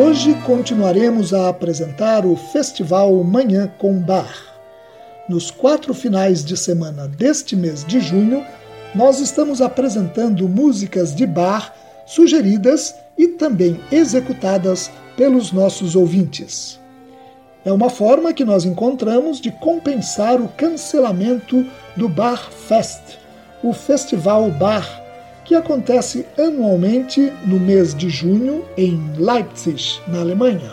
Hoje continuaremos a apresentar o Festival Manhã com Bar. Nos quatro finais de semana deste mês de junho, nós estamos apresentando músicas de bar sugeridas e também executadas pelos nossos ouvintes. É uma forma que nós encontramos de compensar o cancelamento do Bar Fest, o festival bar que acontece anualmente no mês de junho em Leipzig, na Alemanha.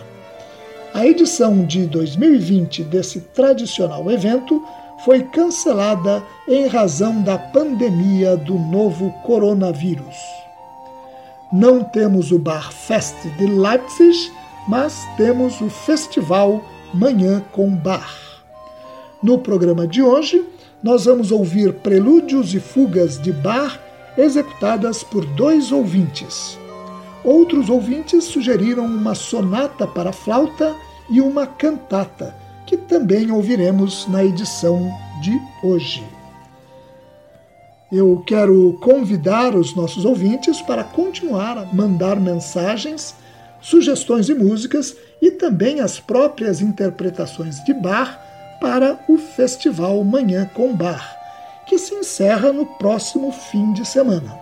A edição de 2020 desse tradicional evento foi cancelada em razão da pandemia do novo coronavírus. Não temos o Bar Fest de Leipzig, mas temos o Festival Manhã com Bar. No programa de hoje, nós vamos ouvir prelúdios e fugas de Bar executadas por dois ouvintes. Outros ouvintes sugeriram uma sonata para flauta e uma cantata, que também ouviremos na edição de hoje. Eu quero convidar os nossos ouvintes para continuar a mandar mensagens, sugestões de músicas e também as próprias interpretações de bar para o Festival Manhã com Bar que se encerra no próximo fim de semana.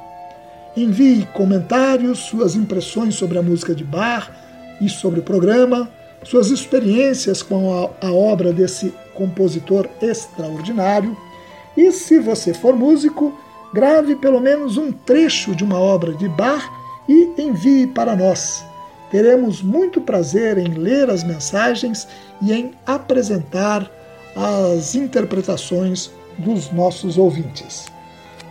Envie comentários, suas impressões sobre a música de bar e sobre o programa, suas experiências com a, a obra desse compositor extraordinário. E se você for músico, grave pelo menos um trecho de uma obra de bar e envie para nós. Teremos muito prazer em ler as mensagens e em apresentar as interpretações dos nossos ouvintes.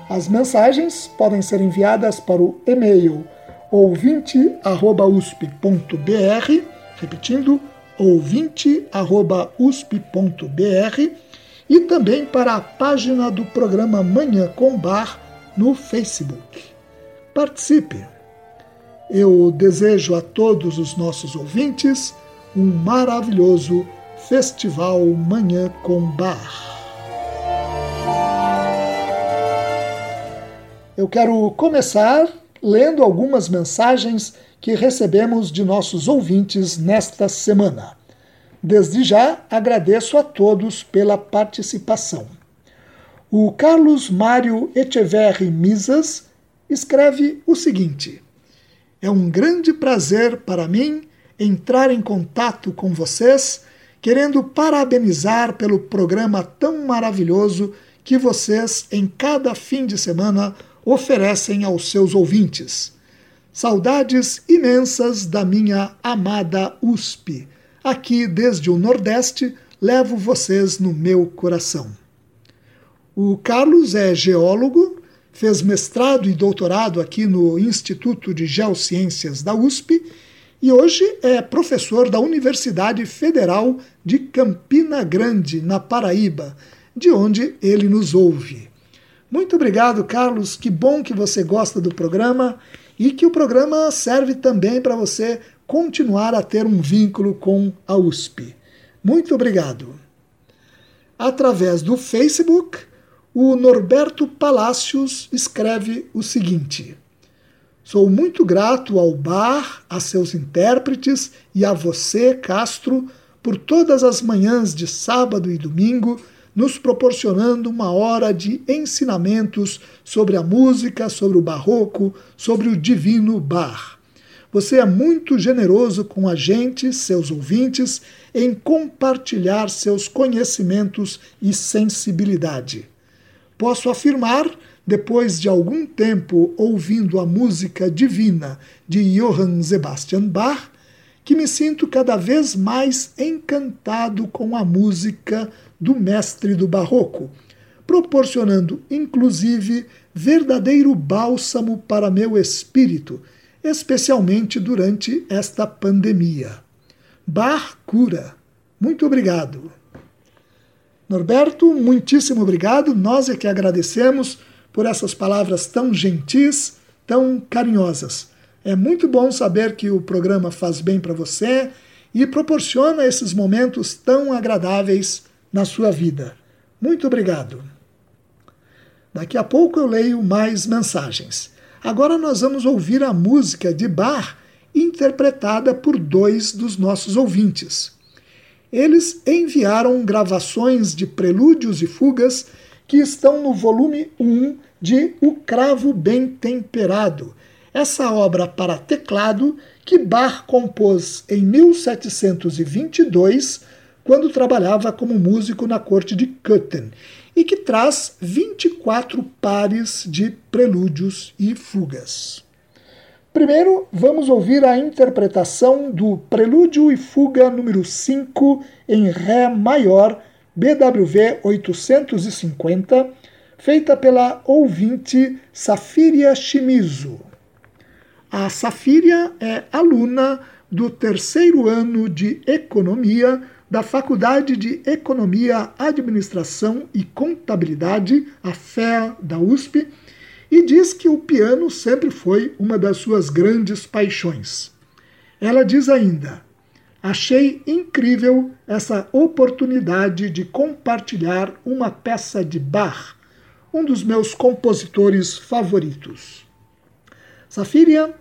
As mensagens podem ser enviadas para o e-mail ouvinte@usp.br, repetindo, ouvinte@usp.br e também para a página do programa Manhã com Bar no Facebook. Participe! Eu desejo a todos os nossos ouvintes um maravilhoso Festival Manhã com Bar. Eu quero começar lendo algumas mensagens que recebemos de nossos ouvintes nesta semana. Desde já agradeço a todos pela participação. O Carlos Mário Echeverri Misas escreve o seguinte: É um grande prazer para mim entrar em contato com vocês, querendo parabenizar pelo programa tão maravilhoso que vocês, em cada fim de semana, oferecem aos seus ouvintes. Saudades imensas da minha amada USP. Aqui, desde o Nordeste, levo vocês no meu coração. O Carlos é geólogo, fez mestrado e doutorado aqui no Instituto de Geociências da USP e hoje é professor da Universidade Federal de Campina Grande, na Paraíba. de onde ele nos ouve. Muito obrigado, Carlos. Que bom que você gosta do programa e que o programa serve também para você continuar a ter um vínculo com a USP. Muito obrigado. Através do Facebook, o Norberto Palácios escreve o seguinte: Sou muito grato ao bar, a seus intérpretes e a você, Castro, por todas as manhãs de sábado e domingo, nos proporcionando uma hora de ensinamentos sobre a música, sobre o barroco, sobre o divino bar. Você é muito generoso com a gente, seus ouvintes, em compartilhar seus conhecimentos e sensibilidade. Posso afirmar, depois de algum tempo ouvindo a música divina de Johann Sebastian Bach, que me sinto cada vez mais encantado com a música do mestre do Barroco, proporcionando inclusive verdadeiro bálsamo para meu espírito, especialmente durante esta pandemia. Bar cura. Muito obrigado. Norberto, muitíssimo obrigado. Nós é que agradecemos por essas palavras tão gentis, tão carinhosas. É muito bom saber que o programa faz bem para você e proporciona esses momentos tão agradáveis na sua vida. Muito obrigado. Daqui a pouco eu leio mais mensagens. Agora nós vamos ouvir a música de Bach interpretada por dois dos nossos ouvintes. Eles enviaram gravações de prelúdios e fugas que estão no volume 1 de O Cravo Bem Temperado, essa obra para teclado que Bach compôs em 1722, quando trabalhava como músico na corte de Köthen, e que traz 24 pares de prelúdios e fugas. Primeiro, vamos ouvir a interpretação do Prelúdio e Fuga número 5 em Ré maior, BWV 850, feita pela ouvinte Safiria Shimizu. A Safiria é aluna do terceiro ano de Economia da Faculdade de Economia, Administração e Contabilidade, a FEA da USP, e diz que o piano sempre foi uma das suas grandes paixões. Ela diz ainda: Achei incrível essa oportunidade de compartilhar uma peça de Bach, um dos meus compositores favoritos. Safiria,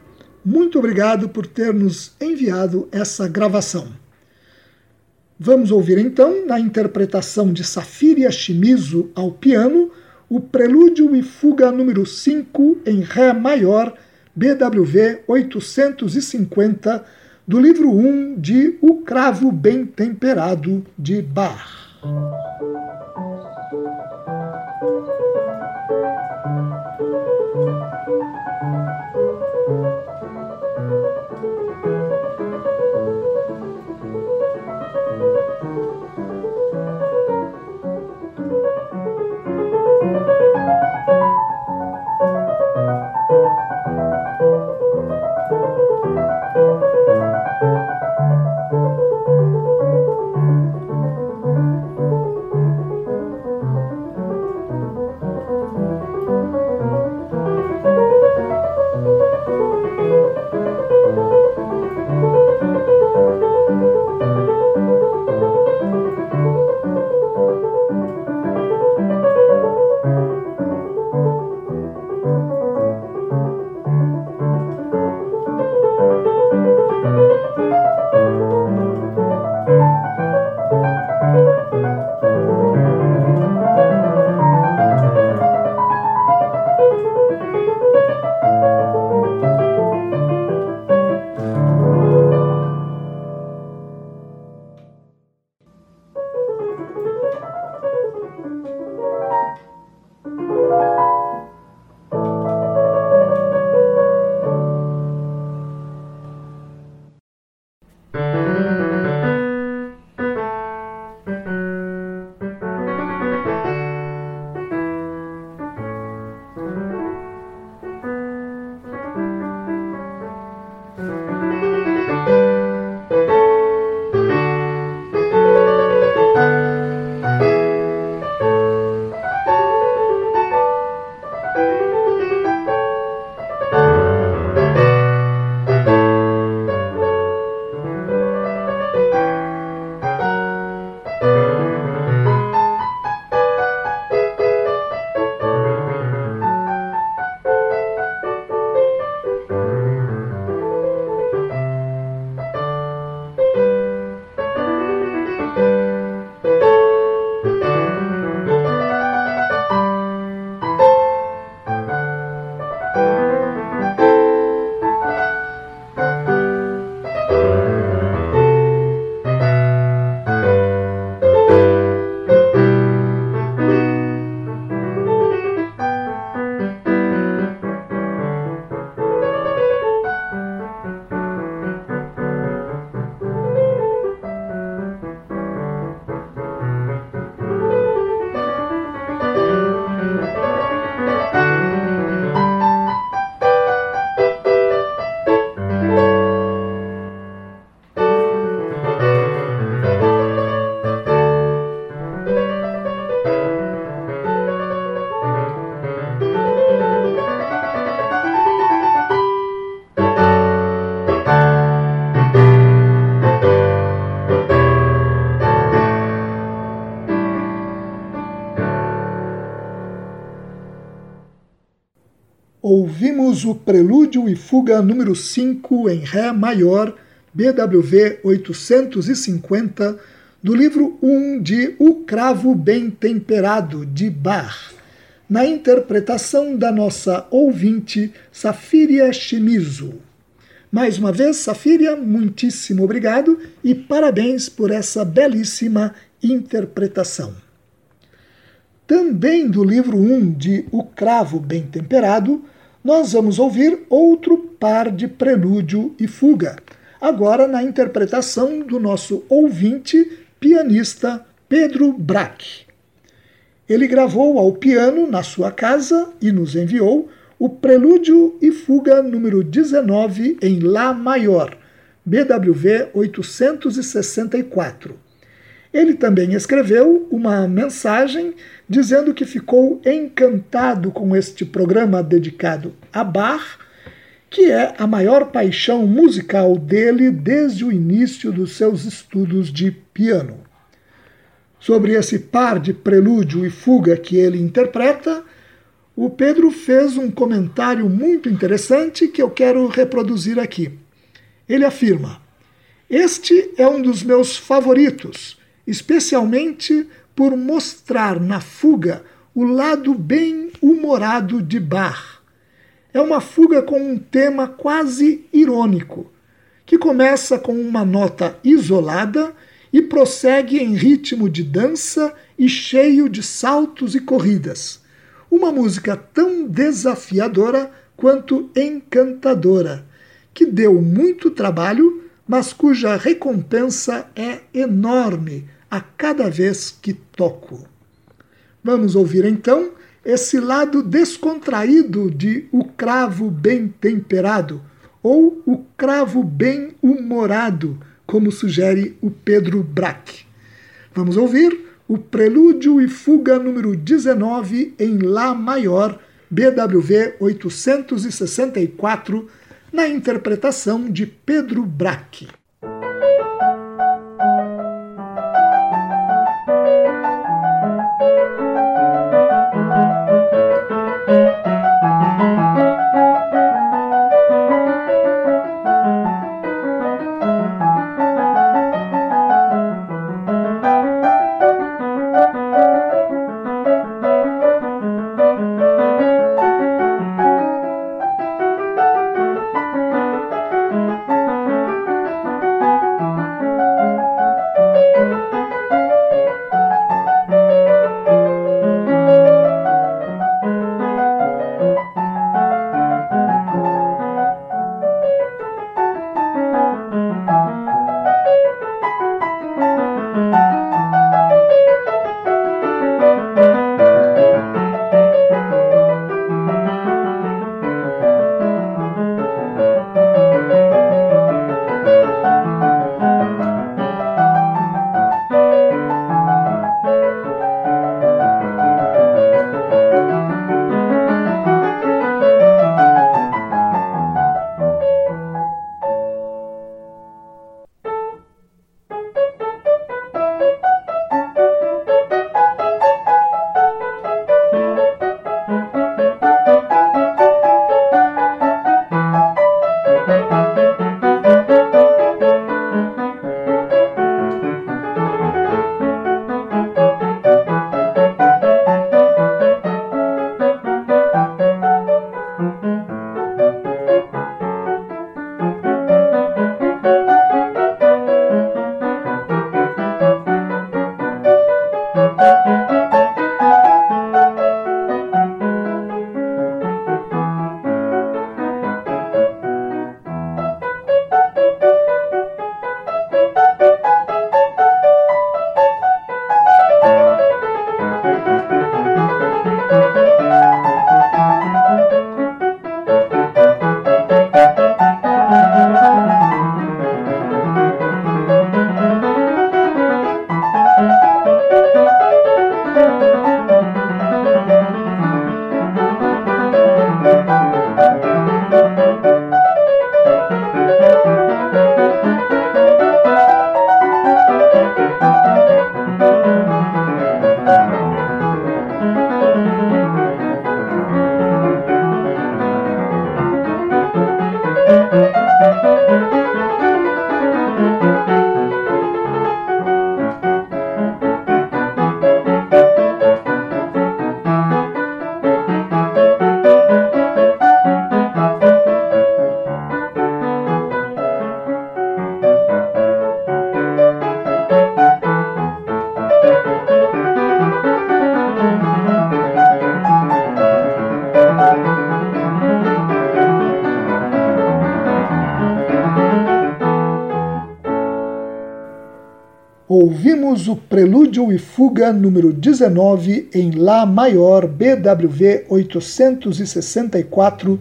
muito obrigado por ter nos enviado essa gravação. Vamos ouvir então, na interpretação de Safiria Shimizu ao piano, o Prelúdio e Fuga número 5 em Ré maior, BWV 850, do livro 1 de O Cravo Bem Temperado de Bach. Ouvimos o Prelúdio e Fuga número 5 em Ré maior, BWV 850, do livro 1 de O Cravo Bem Temperado, de Bach, na interpretação da nossa ouvinte Safiria Shimizu. Mais uma vez, Safiria, muitíssimo obrigado e parabéns por essa belíssima interpretação. Também do livro 1 de O Cravo Bem Temperado, nós vamos ouvir outro par de prelúdio e fuga, agora na interpretação do nosso ouvinte pianista Pedro Braque. Ele gravou ao piano na sua casa e nos enviou o Prelúdio e Fuga número 19 em Lá maior, BWV 864. Ele também escreveu uma mensagem dizendo que ficou encantado com este programa dedicado a Bach, que é a maior paixão musical dele desde o início dos seus estudos de piano. Sobre esse par de prelúdio e fuga que ele interpreta, o Pedro fez um comentário muito interessante que eu quero reproduzir aqui. Ele afirma: Este é um dos meus favoritos especialmente por mostrar na fuga o lado bem humorado de Bach. É uma fuga com um tema quase irônico, que começa com uma nota isolada e prossegue em ritmo de dança e cheio de saltos e corridas. Uma música tão desafiadora quanto encantadora, que deu muito trabalho, mas cuja recompensa é enorme a cada vez que toco. Vamos ouvir então esse lado descontraído de O Cravo Bem Temperado, ou O Cravo Bem Humorado, como sugere o Pedro Braque. Vamos ouvir o Prelúdio e Fuga número 19 em Lá maior, BWV 864, na interpretação de Pedro Braque. Prelúdio e Fuga número 19 em Lá maior BWV 864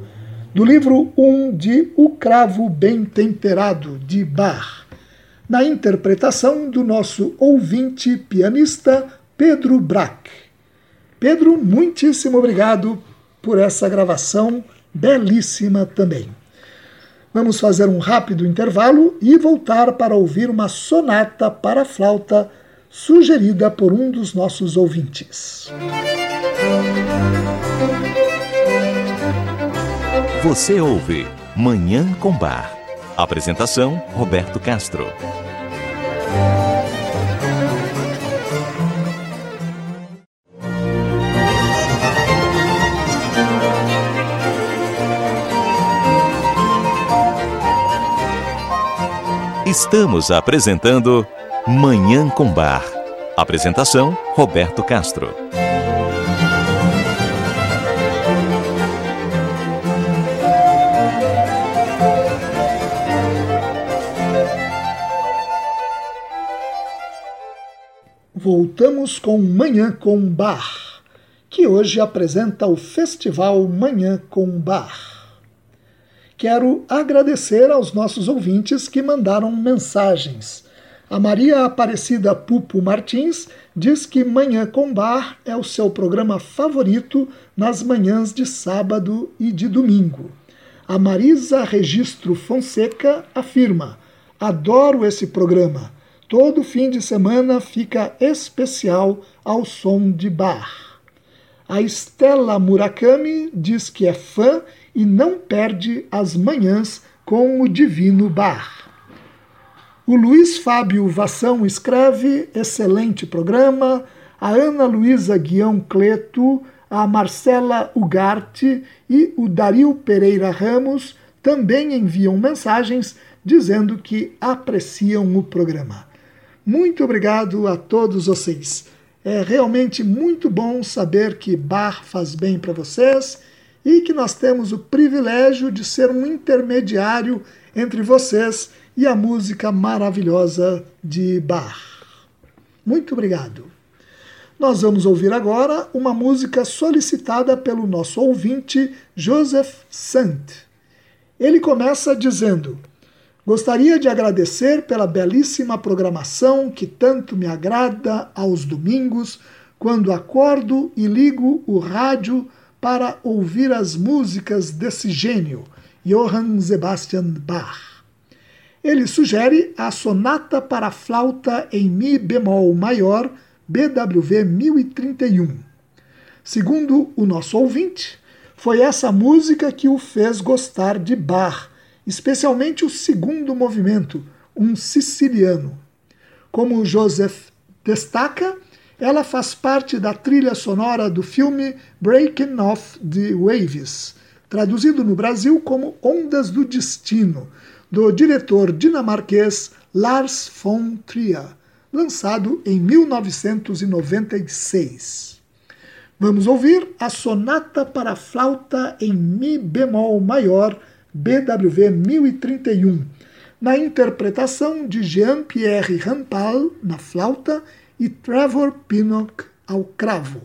do livro 1 de O Cravo Bem Temperado de Bach, na interpretação do nosso ouvinte pianista Pedro Brack. Pedro, muitíssimo obrigado por essa gravação belíssima também. Vamos fazer um rápido intervalo e voltar para ouvir uma sonata para flauta sugerida por um dos nossos ouvintes. Você ouve Manhã com Bar. Apresentação: Roberto Castro. Estamos apresentando Manhã com Bar. Apresentação: Roberto Castro. Voltamos com Manhã com Bar, que hoje apresenta o Festival Manhã com Bar quero agradecer aos nossos ouvintes que mandaram mensagens. A Maria Aparecida Pupo Martins diz que Manhã com Bar é o seu programa favorito nas manhãs de sábado e de domingo. A Marisa Registro Fonseca afirma: Adoro esse programa. Todo fim de semana fica especial ao som de bar. A Estela Murakami diz que é fã e não perde as manhãs com o Divino Bar. O Luiz Fábio Vassão escreve excelente programa, a Ana Luísa Guião Cleto, a Marcela Ugarte e o Dario Pereira Ramos também enviam mensagens dizendo que apreciam o programa. Muito obrigado a todos vocês. É realmente muito bom saber que bar faz bem para vocês e que nós temos o privilégio de ser um intermediário entre vocês e a música maravilhosa de Bach. Muito obrigado. Nós vamos ouvir agora uma música solicitada pelo nosso ouvinte Joseph Sant. Ele começa dizendo: Gostaria de agradecer pela belíssima programação que tanto me agrada aos domingos, quando acordo e ligo o rádio para ouvir as músicas desse gênio, Johann Sebastian Bach. Ele sugere a Sonata para Flauta em Mi bemol maior, BWV 1031. Segundo o nosso ouvinte, foi essa música que o fez gostar de Bach, especialmente o segundo movimento, um siciliano. Como Joseph destaca, ela faz parte da trilha sonora do filme Breaking Off the Waves, traduzido no Brasil como Ondas do Destino, do diretor dinamarquês Lars von Trier, lançado em 1996. Vamos ouvir a Sonata para Flauta em Mi bemol maior, BWV 1031, na interpretação de Jean-Pierre Rampal na flauta e Trevor Pinnock ao cravo.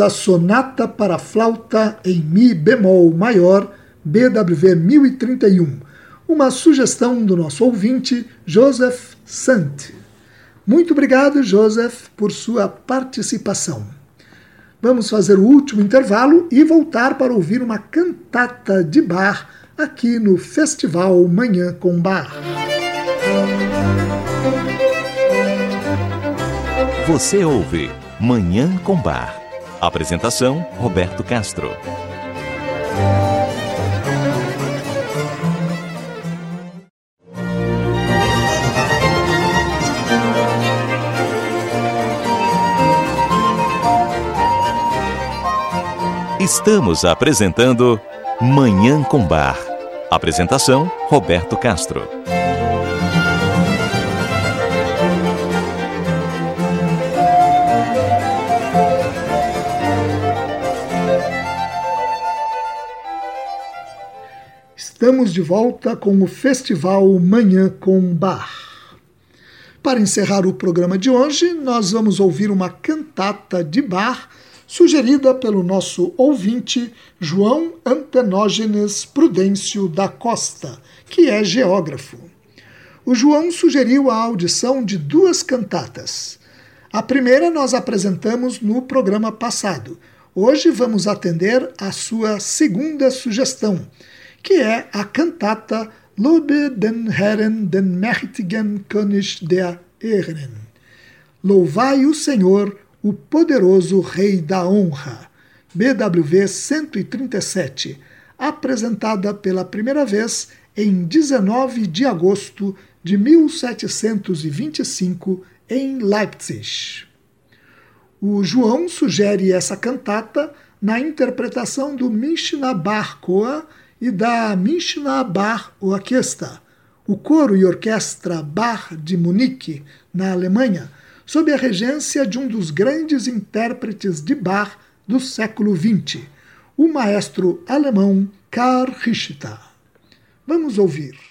A Sonata para Flauta em Mi bemol maior, BWV 1031, uma sugestão do nosso ouvinte Joseph Sant. Muito obrigado, Joseph, por sua participação. Vamos fazer o último intervalo e voltar para ouvir uma cantata de bar aqui no Festival Manhã com Bar. Você ouve Manhã com Bar. Apresentação: Roberto Castro. Estamos apresentando Manhã com Bar. Apresentação: Roberto Castro. Estamos de volta com o Festival Manhã com Bar. Para encerrar o programa de hoje, nós vamos ouvir uma cantata de bar sugerida pelo nosso ouvinte João Antenógenes Prudêncio da Costa, que é geógrafo. O João sugeriu a audição de duas cantatas. A primeira nós apresentamos no programa passado. Hoje vamos atender a sua segunda sugestão, que é a cantata Lobe den Herren den mächtigen König der Ehren. Louvai o Senhor, o Poderoso Rei da Honra, BWV 137, apresentada pela primeira vez em 19 de agosto de 1725 em Leipzig. O João sugere essa cantata na interpretação do Mishnah Bar Koa e da Mishnah Bar Orquesta, o coro e orquestra Bar de Munique, na Alemanha, sob a regência de um dos grandes intérpretes de bar do século XX, o maestro alemão Karl Richter. Vamos ouvir.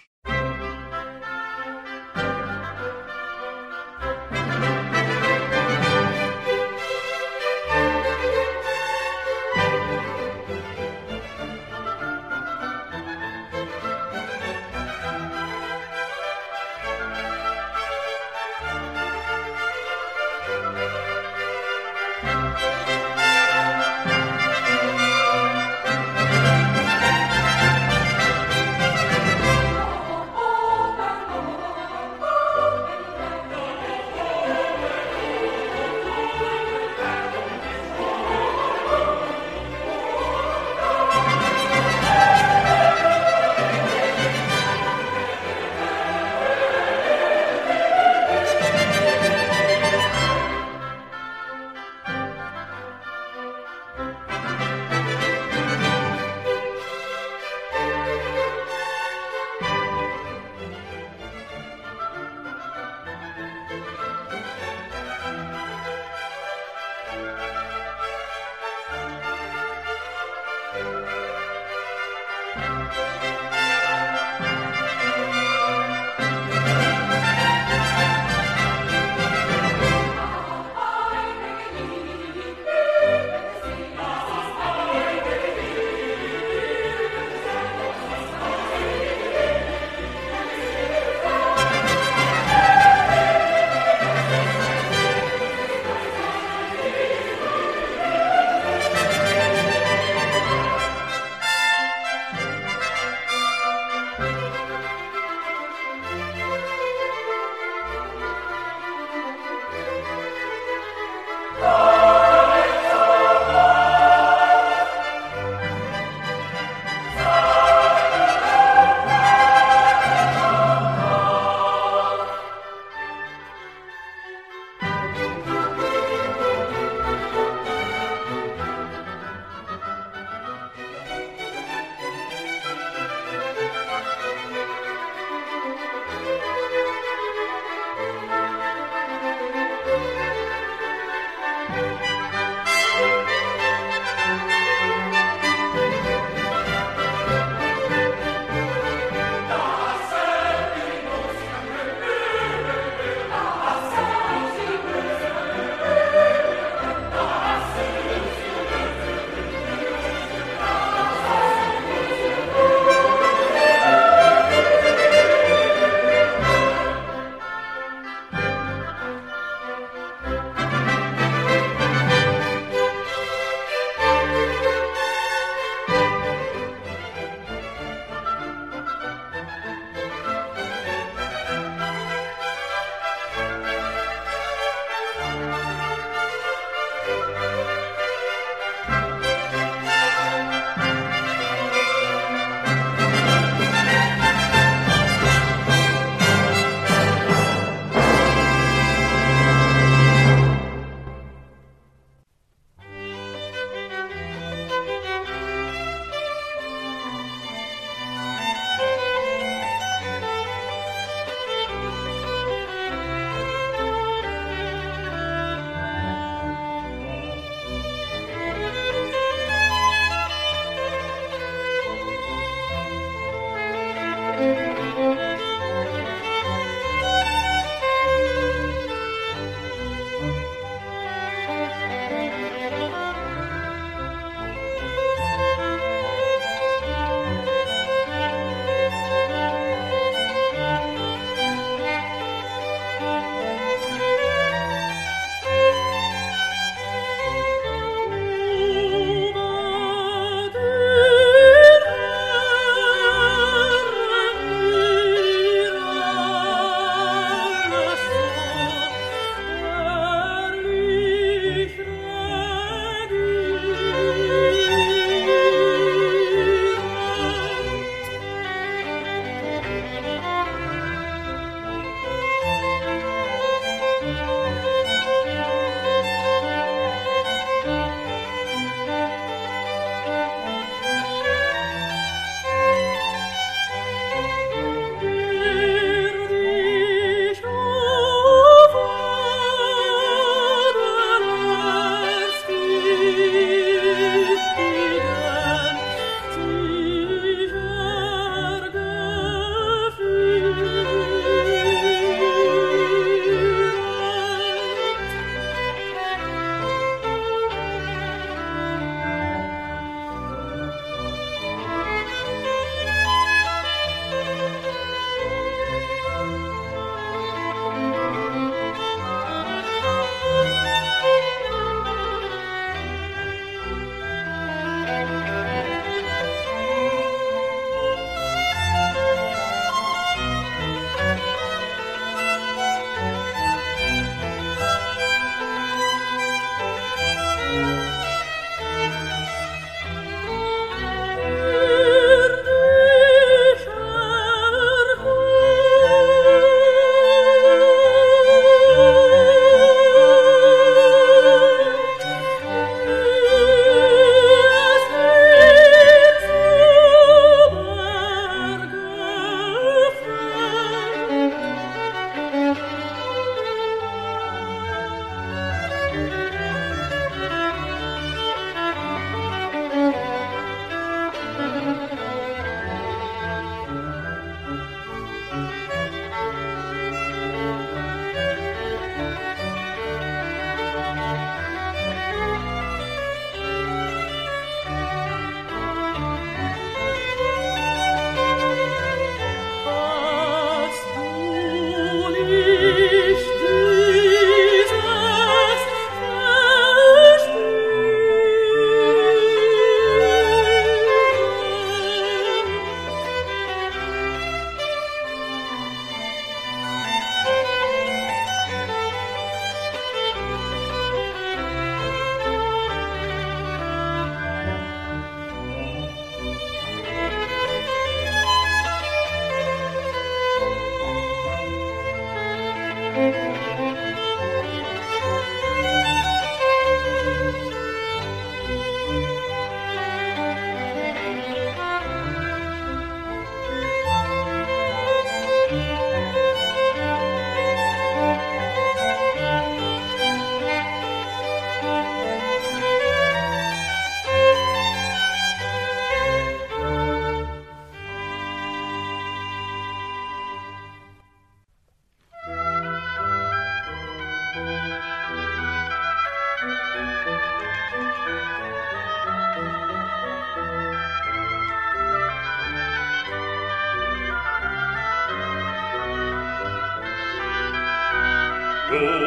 Good.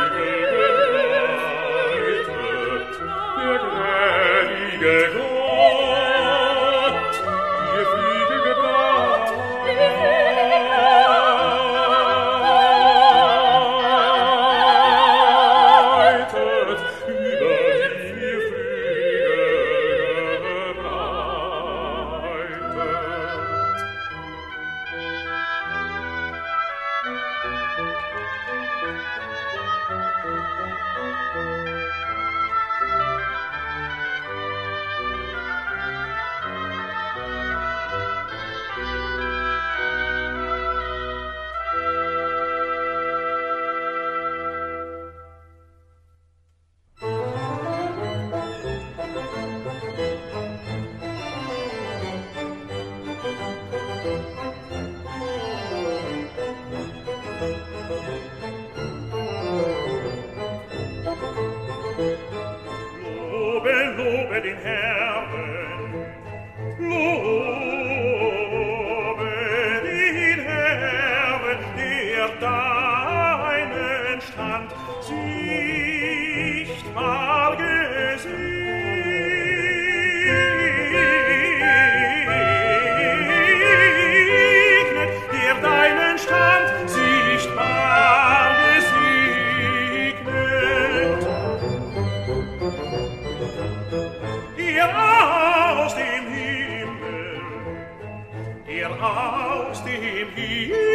haust im Himmel,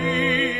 thee.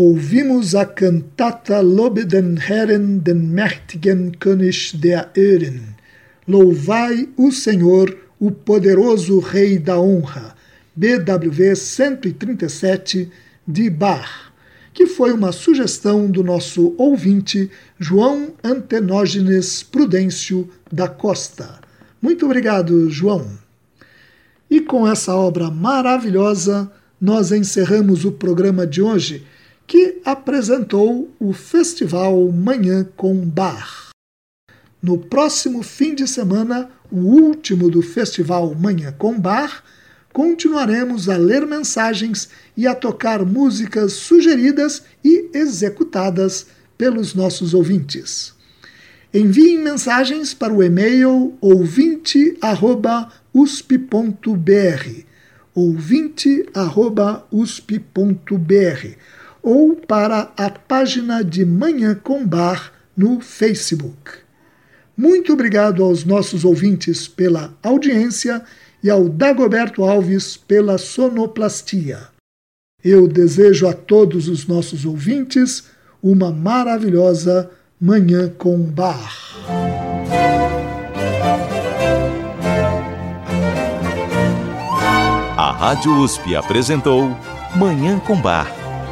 Ouvimos a cantata Lobe den Herren den mächtigen König der Ehren. Louvai o Senhor, o poderoso Rei da Honra. BWV 137 de Bach, que foi uma sugestão do nosso ouvinte João Antenógenes Prudêncio da Costa. Muito obrigado, João. E com essa obra maravilhosa, nós encerramos o programa de hoje que apresentou o Festival Manhã com Bar. No próximo fim de semana, o último do Festival Manhã com Bar, continuaremos a ler mensagens e a tocar músicas sugeridas e executadas pelos nossos ouvintes. Enviem mensagens para o e-mail ouvinte@usp.br, ouvinte@usp.br ou para a página de Manhã com Bar no Facebook. Muito obrigado aos nossos ouvintes pela audiência e ao Dagoberto Alves pela sonoplastia. Eu desejo a todos os nossos ouvintes uma maravilhosa Manhã com Bar. A Rádio USP apresentou Manhã com Bar